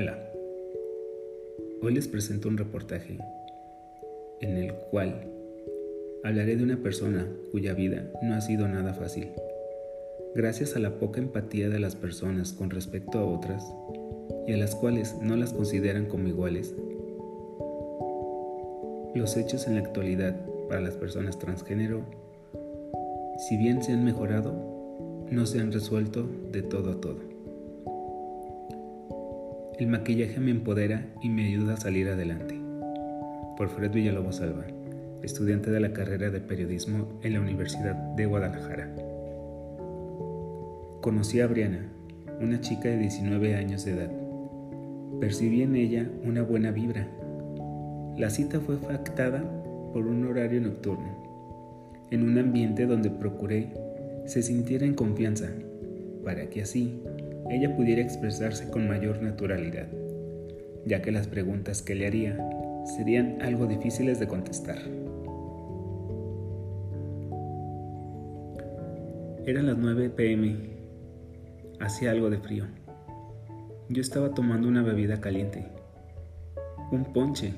Hola, hoy les presento un reportaje en el cual hablaré de una persona cuya vida no ha sido nada fácil. Gracias a la poca empatía de las personas con respecto a otras y a las cuales no las consideran como iguales, los hechos en la actualidad para las personas transgénero, si bien se han mejorado, no se han resuelto de todo a todo. El maquillaje me empodera y me ayuda a salir adelante. Por Fred Villalobos Alba, estudiante de la carrera de periodismo en la Universidad de Guadalajara. Conocí a Briana, una chica de 19 años de edad. Percibí en ella una buena vibra. La cita fue factada por un horario nocturno, en un ambiente donde procuré se sintiera en confianza, para que así ella pudiera expresarse con mayor naturalidad, ya que las preguntas que le haría serían algo difíciles de contestar. Eran las 9 pm. Hacía algo de frío. Yo estaba tomando una bebida caliente. Un ponche,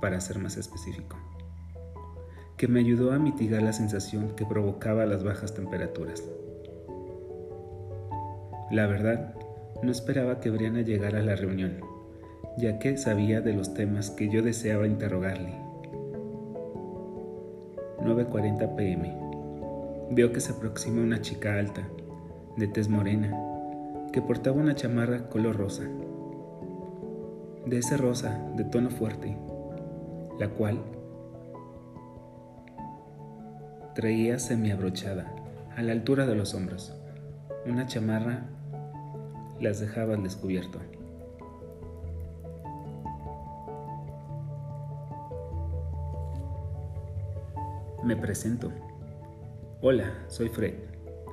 para ser más específico, que me ayudó a mitigar la sensación que provocaba las bajas temperaturas. La verdad, no esperaba que Brianna llegara a la reunión, ya que sabía de los temas que yo deseaba interrogarle. 9.40 pm. Veo que se aproxima una chica alta, de tez morena, que portaba una chamarra color rosa. De ese rosa de tono fuerte, la cual traía semiabrochada, a la altura de los hombros, una chamarra las dejaba al descubierto. Me presento. Hola, soy Fred.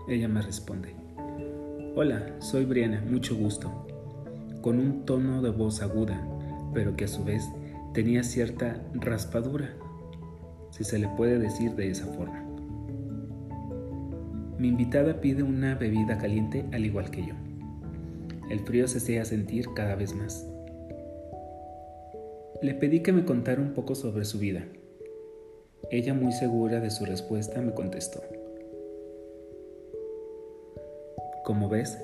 Ella me responde. Hola, soy Briana, mucho gusto. Con un tono de voz aguda, pero que a su vez tenía cierta raspadura, si se le puede decir de esa forma. Mi invitada pide una bebida caliente al igual que yo. El frío se hacía sentir cada vez más. Le pedí que me contara un poco sobre su vida. Ella, muy segura de su respuesta, me contestó. Como ves,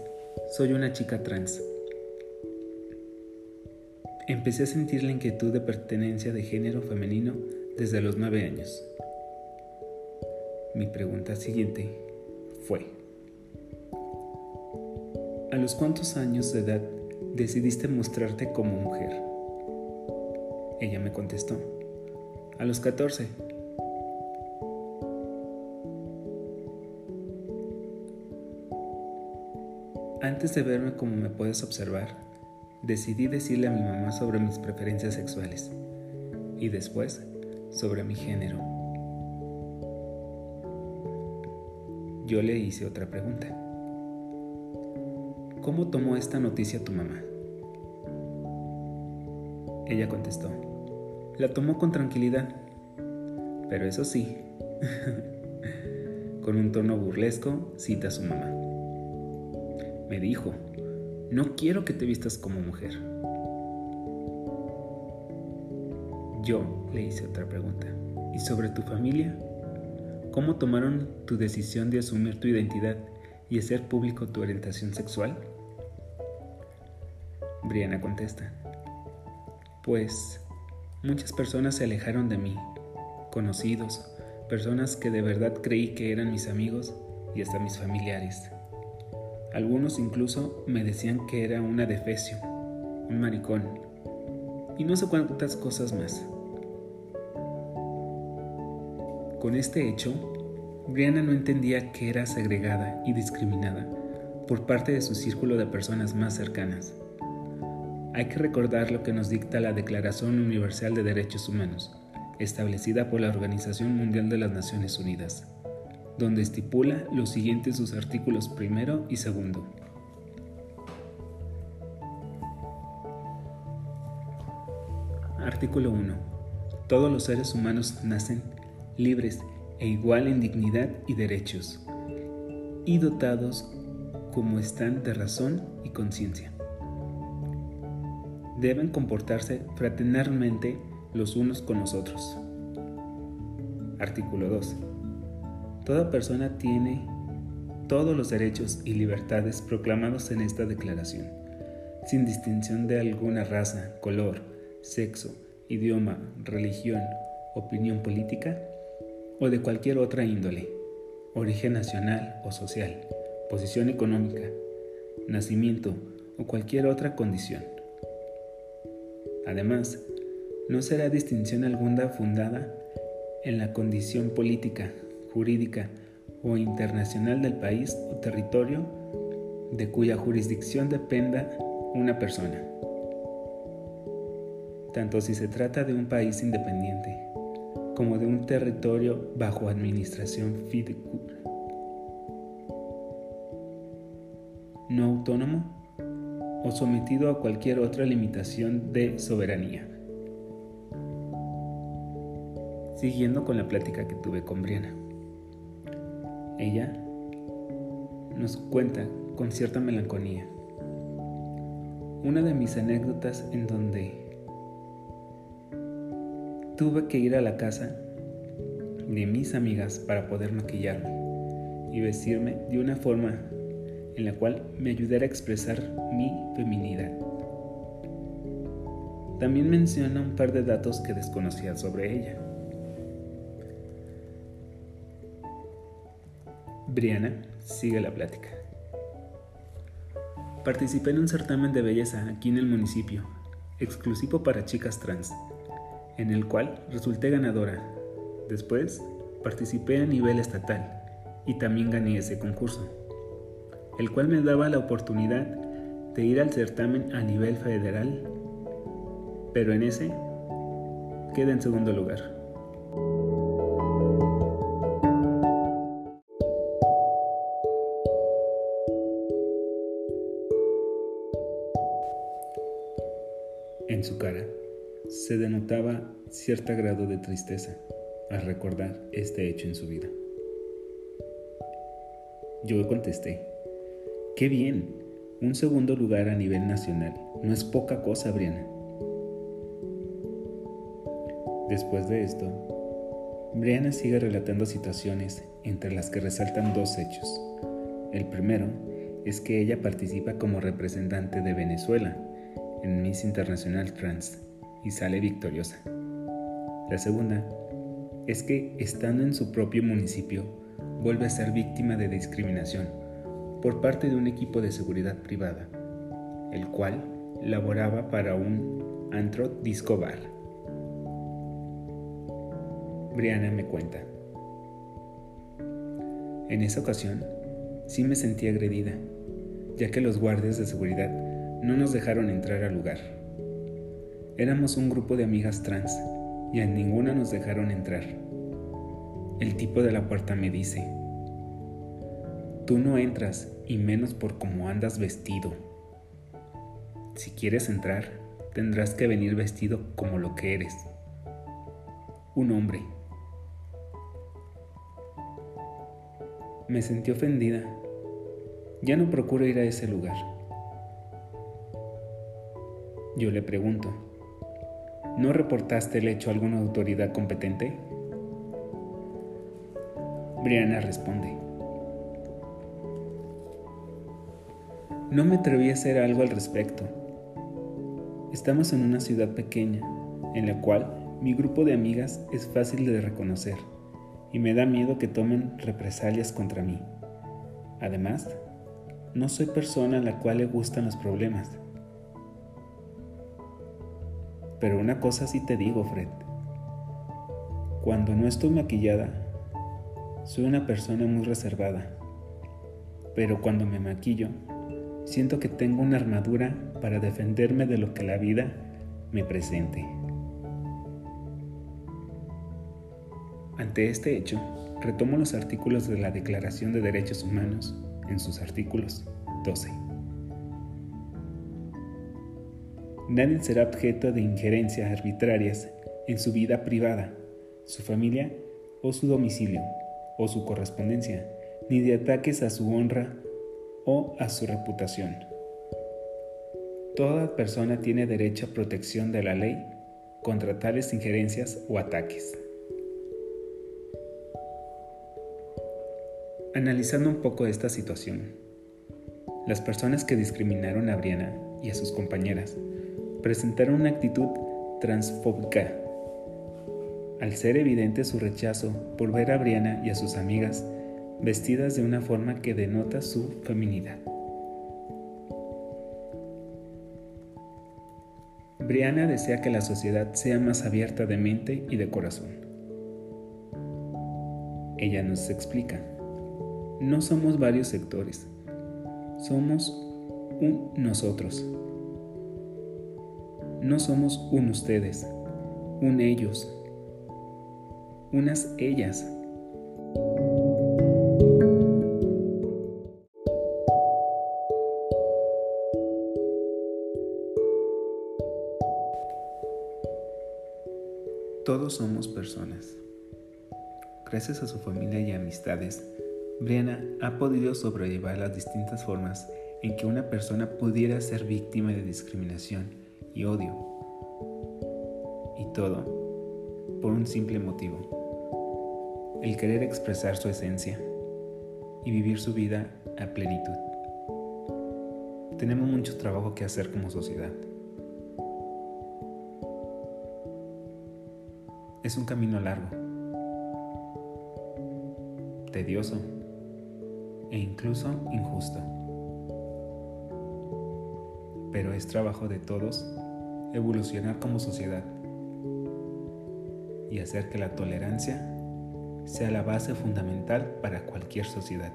soy una chica trans. Empecé a sentir la inquietud de pertenencia de género femenino desde los nueve años. Mi pregunta siguiente fue, ¿A los cuántos años de edad decidiste mostrarte como mujer? Ella me contestó, a los 14. Antes de verme como me puedes observar, decidí decirle a mi mamá sobre mis preferencias sexuales y después sobre mi género. Yo le hice otra pregunta. ¿Cómo tomó esta noticia tu mamá? Ella contestó, la tomó con tranquilidad, pero eso sí, con un tono burlesco cita a su mamá. Me dijo, no quiero que te vistas como mujer. Yo le hice otra pregunta. ¿Y sobre tu familia? ¿Cómo tomaron tu decisión de asumir tu identidad y hacer público tu orientación sexual? Briana contesta, pues muchas personas se alejaron de mí, conocidos, personas que de verdad creí que eran mis amigos y hasta mis familiares. Algunos incluso me decían que era una defecio, un maricón, y no sé cuántas cosas más. Con este hecho, Brianna no entendía que era segregada y discriminada por parte de su círculo de personas más cercanas. Hay que recordar lo que nos dicta la Declaración Universal de Derechos Humanos, establecida por la Organización Mundial de las Naciones Unidas, donde estipula los siguientes sus artículos primero y segundo. Artículo 1. Todos los seres humanos nacen libres e igual en dignidad y derechos, y dotados como están de razón y conciencia. Deben comportarse fraternalmente los unos con los otros. Artículo 2. Toda persona tiene todos los derechos y libertades proclamados en esta declaración, sin distinción de alguna raza, color, sexo, idioma, religión, opinión política o de cualquier otra índole, origen nacional o social, posición económica, nacimiento o cualquier otra condición. Además, no será distinción alguna fundada en la condición política, jurídica o internacional del país o territorio de cuya jurisdicción dependa una persona, tanto si se trata de un país independiente como de un territorio bajo administración fiduciaria no autónomo o sometido a cualquier otra limitación de soberanía. Siguiendo con la plática que tuve con Briana. Ella nos cuenta con cierta melancolía una de mis anécdotas en donde tuve que ir a la casa de mis amigas para poder maquillarme y vestirme de una forma en la cual me ayudara a expresar mi feminidad. También menciona un par de datos que desconocía sobre ella. Briana sigue la plática. Participé en un certamen de belleza aquí en el municipio, exclusivo para chicas trans, en el cual resulté ganadora. Después, participé a nivel estatal y también gané ese concurso el cual me daba la oportunidad de ir al certamen a nivel federal, pero en ese queda en segundo lugar. En su cara se denotaba cierto grado de tristeza al recordar este hecho en su vida. Yo contesté, Qué bien, un segundo lugar a nivel nacional. No es poca cosa, Briana. Después de esto, Briana sigue relatando situaciones entre las que resaltan dos hechos. El primero es que ella participa como representante de Venezuela en Miss Internacional Trans y sale victoriosa. La segunda es que estando en su propio municipio vuelve a ser víctima de discriminación por parte de un equipo de seguridad privada, el cual laboraba para un antro disco bar. Brianna me cuenta. En esa ocasión, sí me sentí agredida, ya que los guardias de seguridad no nos dejaron entrar al lugar. Éramos un grupo de amigas trans y a ninguna nos dejaron entrar. El tipo de la puerta me dice, Tú no entras y menos por cómo andas vestido. Si quieres entrar, tendrás que venir vestido como lo que eres. Un hombre. Me sentí ofendida. Ya no procuro ir a ese lugar. Yo le pregunto, ¿no reportaste el hecho a alguna autoridad competente? Brianna responde, No me atreví a hacer algo al respecto. Estamos en una ciudad pequeña, en la cual mi grupo de amigas es fácil de reconocer y me da miedo que tomen represalias contra mí. Además, no soy persona a la cual le gustan los problemas. Pero una cosa sí te digo, Fred. Cuando no estoy maquillada, soy una persona muy reservada. Pero cuando me maquillo, siento que tengo una armadura para defenderme de lo que la vida me presente. Ante este hecho, retomo los artículos de la Declaración de Derechos Humanos en sus artículos 12. Nadie será objeto de injerencias arbitrarias en su vida privada, su familia o su domicilio o su correspondencia, ni de ataques a su honra o a su reputación. Toda persona tiene derecho a protección de la ley contra tales injerencias o ataques. Analizando un poco esta situación, las personas que discriminaron a Briana y a sus compañeras presentaron una actitud transfóbica. Al ser evidente su rechazo por ver a Briana y a sus amigas vestidas de una forma que denota su feminidad. Briana desea que la sociedad sea más abierta de mente y de corazón. Ella nos explica, no somos varios sectores, somos un nosotros. No somos un ustedes, un ellos, unas ellas. Somos personas. Gracias a su familia y amistades, Brianna ha podido sobrellevar las distintas formas en que una persona pudiera ser víctima de discriminación y odio. Y todo por un simple motivo, el querer expresar su esencia y vivir su vida a plenitud. Tenemos mucho trabajo que hacer como sociedad. Es un camino largo, tedioso e incluso injusto. Pero es trabajo de todos evolucionar como sociedad y hacer que la tolerancia sea la base fundamental para cualquier sociedad.